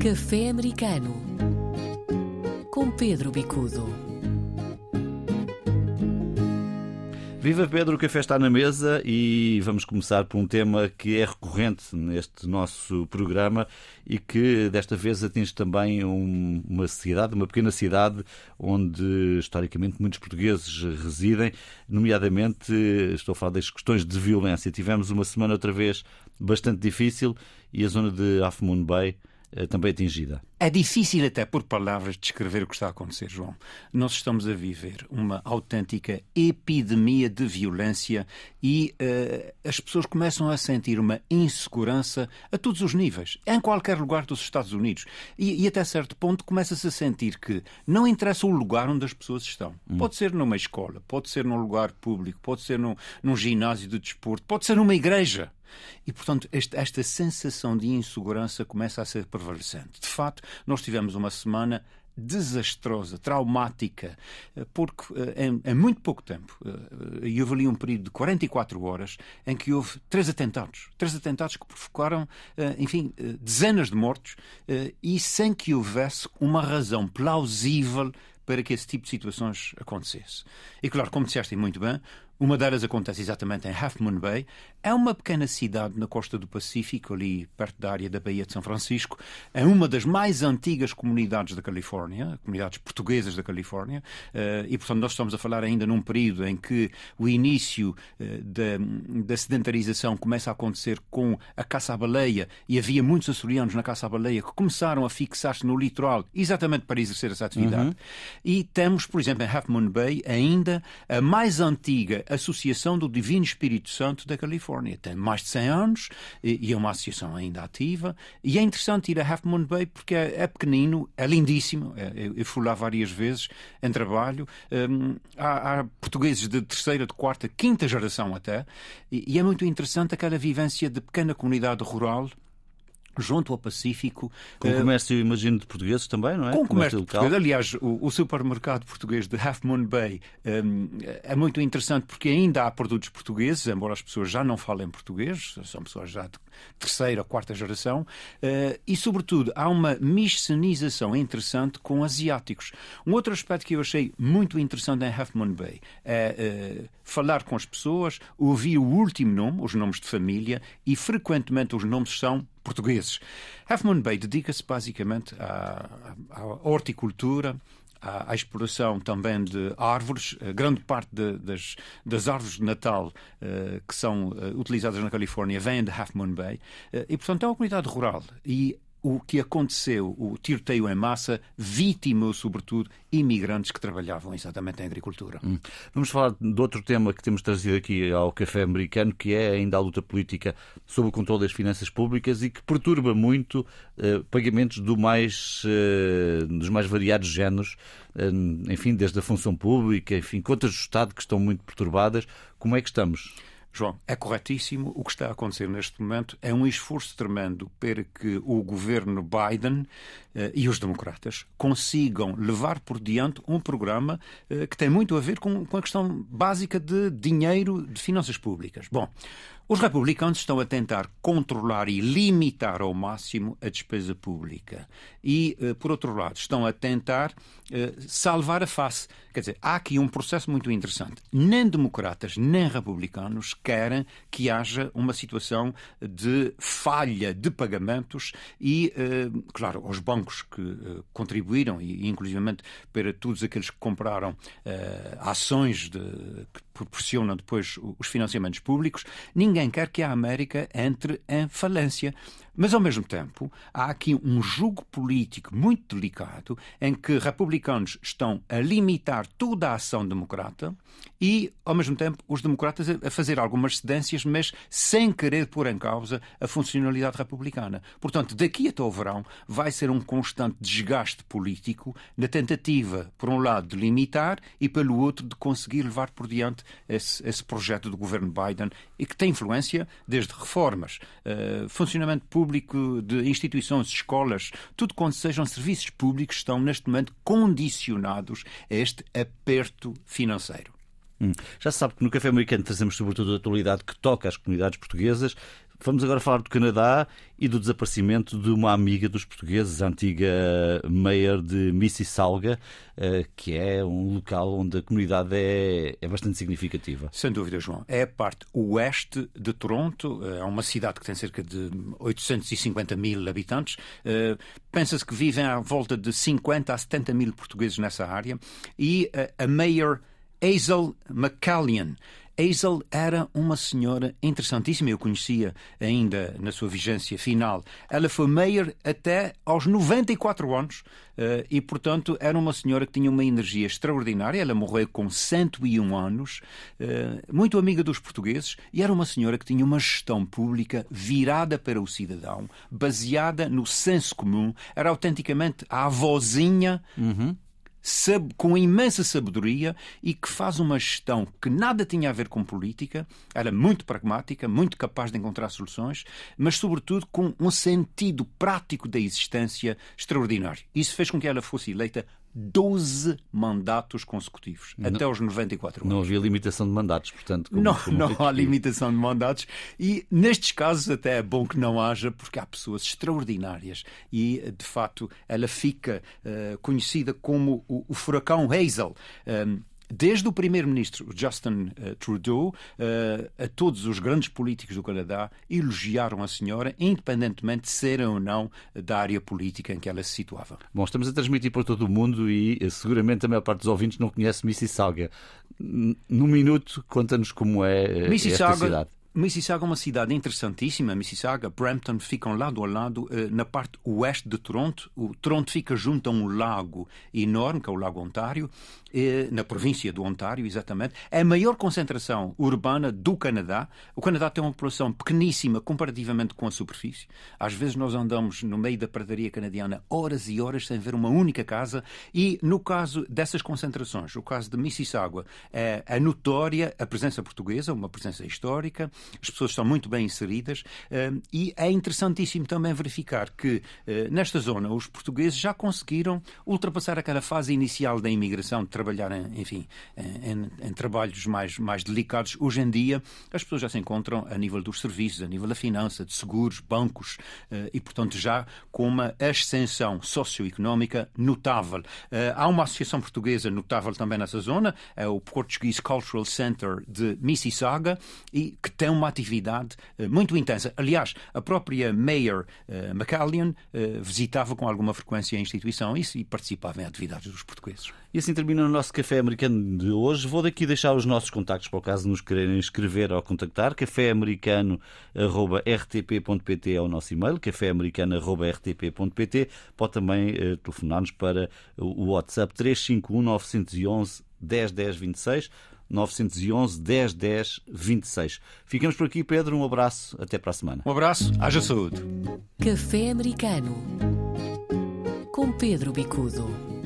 Café Americano com Pedro Bicudo. Viva Pedro, o café está na mesa e vamos começar por um tema que é recorrente neste nosso programa e que desta vez atinge também um, uma cidade, uma pequena cidade onde historicamente muitos portugueses residem, nomeadamente estou a falar das questões de violência. Tivemos uma semana outra vez bastante difícil e a zona de Half Moon Bay também atingida. É difícil até por palavras descrever o que está a acontecer, João. Nós estamos a viver uma autêntica epidemia de violência e uh, as pessoas começam a sentir uma insegurança a todos os níveis, em qualquer lugar dos Estados Unidos. E, e até certo ponto começa-se a sentir que não interessa o lugar onde as pessoas estão. Hum. Pode ser numa escola, pode ser num lugar público, pode ser num, num ginásio de desporto, pode ser numa igreja. E, portanto, esta, esta sensação de insegurança começa a ser prevalecente. De facto, nós tivemos uma semana desastrosa, traumática, eh, porque eh, em, em, muito pouco tempo, eh, e houve ali um período de 44 horas em que houve três atentados. Três atentados que provocaram, enfim, dezenas de mortos e sem que houvesse uma razão plausível para que esse tipo de situações acontecesse. E claro, como disseste muito bem, uma delas acontece exatamente em Half Moon Bay. É uma pequena cidade na costa do Pacífico, ali perto da área da Baía de São Francisco. É uma das mais antigas comunidades da Califórnia, comunidades portuguesas da Califórnia. Eh, e, portanto, nós estamos a falar ainda num período em que o início eh, da, da sedentarização começa a acontecer com a caça à baleia. E havia muitos açorianos na caça à baleia que começaram a fixar-se no litoral exatamente para exercer essa atividade. Uhum. E temos, por exemplo, em Half Moon Bay, ainda a mais antiga Associação do Divino Espírito Santo da Califórnia. Tem mais de 100 anos e é uma associação ainda ativa. E é interessante ir a Half Moon Bay porque é, é pequenino, é lindíssimo. É, eu fui lá várias vezes em trabalho. Um, há, há, portugueses de terceira, de quarta, quinta geração até. E é muito interessante aquela vivência de pequena comunidade rural junto ao Pacífico. Com uh, comércio, imagino, de portugueses também, não é? Com comércio, comércio português. Aliás, o, o, supermercado português de Half Moon Bay um, é muito interessante porque ainda há produtos portugueses, embora as pessoas já não falem português, são pessoas já de terceira, quarta geração, uh, e, sobretudo, há uma miscenização interessante com asiáticos. Um outro aspecto que eu achei muito interessante em Half Moon Bay é uh, falar com as pessoas, ouvir o último nome, os nomes de família, e frequentemente os nomes são portugueses. Half Moon Bay dedica-se basicamente à, à, horticultura, à, à, exploração também de árvores. A grande parte de, das, das, árvores de Natal uh, que são uh, utilizadas na Califórnia vêm de Half Moon Bay. E, portanto, é uma comunidade rural. E o que aconteceu, o tiroteio em massa, vitimou sobretudo imigrantes que trabalhavam exatamente em agricultura. Hum. Vamos falar de outro tema que temos trazido aqui ao café americano, que é ainda a luta política sobre o controle das finanças públicas e que perturba muito eh, pagamentos do mais, eh, dos mais variados géneros, eh, enfim, desde a função pública, enfim, contas do Estado que estão muito perturbadas. Como é que estamos? João, é corretíssimo. O que está a acontecer neste momento é um esforço tremendo para que o governo Biden eh, e os democratas consigam levar por diante um programa eh, que tem muito a ver com, com a questão básica de dinheiro de finanças públicas. Bom, os republicanos estão a tentar controlar e limitar ao máximo a despesa pública. E, eh, por outro lado, estão a tentar eh, salvar a face. Quer dizer, há aqui um processo muito interessante. Nem democratas, nem republicanos querem que haja uma situação de falha de pagamentos e, eh, claro, os bancos que contribuíram, e inclusivamente para todos aqueles que compraram ações de, que proporcionam depois os financiamentos públicos, ninguém quer que a América entre em falência. Mas, ao mesmo tempo, há aqui um jogo político muito delicado em que republicanos estão a limitar toda a ação democrata e, ao mesmo tempo, os democratas a fazer algumas cedências, mas sem querer pôr em causa a funcionalidade republicana. Portanto, daqui até o verão vai ser um constante desgaste político na tentativa, por um lado, de limitar e, pelo outro, de conseguir levar por diante esse, esse projeto do governo Biden e que tem influência desde reformas, uh, funcionamento público de instituições, escolas, tudo quanto sejam serviços públicos estão neste momento condicionados a este aperto financeiro. Hum. Já se sabe que no Café Americano trazemos sobretudo a atualidade que toca às comunidades portuguesas. Vamos agora falar do Canadá e do desaparecimento de uma amiga dos portugueses, a antiga mayor de Mississauga, eh, que é um local onde a comunidade é, é bastante significativa. Sem dúvida, João. É a parte oeste de Toronto, é uma cidade que tem cerca de 850 mil habitantes. Eh, pensa-se que vivem à volta de 50 a 70 mil portugueses nessa área e a mayor Hazel McCallion Hazel era uma senhora interessantíssima, eu conhecia ainda na sua vigência final. Ela foi mayor até aos 94 anos eh, e, portanto, era uma senhora que tinha uma energia extraordinária. Ela morreu com 101 anos, eh, muito amiga dos portugueses, e era uma senhora que tinha uma gestão pública virada para o cidadão, baseada no senso comum. Era autenticamente a avózinha. Uhum com imensa sabedoria e que faz uma gestão que nada tinha a ver com política, era muito pragmática, muito capaz de encontrar soluções, mas, sobretudo, com um sentido prático da existência extraordinário. Isso fez com que ela fosse eleita 12 mandatos consecutivos, não, até aos 94 anos. Não havia limitação de mandatos, portanto. Como, não, como não há limitação de mandatos e nestes casos até é bom que não haja, porque há pessoas extraordinárias e, de facto, ela fica uh, conhecida como o, o furacão Hazel. Um, desde o primeiro-ministro Justin uh, Trudeau uh, a todos os grandes políticos do Canadá elogiaram a senhora, independentemente de serem ou não da área política em que ela se situava. Bom, estamos a transmitir para todo o mundo e eh, seguramente a maior parte dos ouvintes não conhece Mississauga. Num minuto, conta-nos como é Mississauga, esta cidade. Mississauga é uma cidade interessantíssima. Mississauga, Brampton ficam lado a lado na parte oeste de Toronto. O Toronto fica junto a um lago enorme, que é o Lago Ontário, na província do Ontário, exatamente, é a maior concentração urbana do Canadá. O Canadá tem uma população pequeníssima comparativamente com a superfície. Às vezes nós andamos no meio da pradaria canadiana horas e horas sem ver uma única casa e no caso dessas concentrações, o caso de Mississauga, é, é notória a presença portuguesa, uma presença histórica, as pessoas estão muito bem inseridas eh, e é interessantíssimo também verificar que eh, nesta zona os portugueses já conseguiram ultrapassar aquela fase inicial da imigração trabalhar, em, enfim, em, em, trabalhos mais, mais delicados. Hoje em dia, as pessoas já se encontram a nível dos serviços, a nível da finança, de seguros, bancos, eh, e, portanto, já com uma ascensão socioeconómica notável. Há uma associação portuguesa notável também nessa zona, é o Portuguese Cultural Center de Mississauga, e que tem uma atividade eh, muito intensa. Aliás, a própria Mayor McCallion visitava com alguma frequência a instituição e, e participava em atividades dos portugueses. E assim termina o nosso café americano de hoje. Vou daqui deixar os nossos contactos para o caso nos quererem escrever ou contactar. caféamericano.rtp.pt é o nosso e-mail, caféamericano.rtp.pt. Pode também uh, telefonar-nos para o WhatsApp 351 911 10 10 26. 911 10 10 26. Ficamos por aqui, Pedro. Um abraço. Até para a semana. Um abraço. Haja saúde. Café Americano com Pedro Bicudo.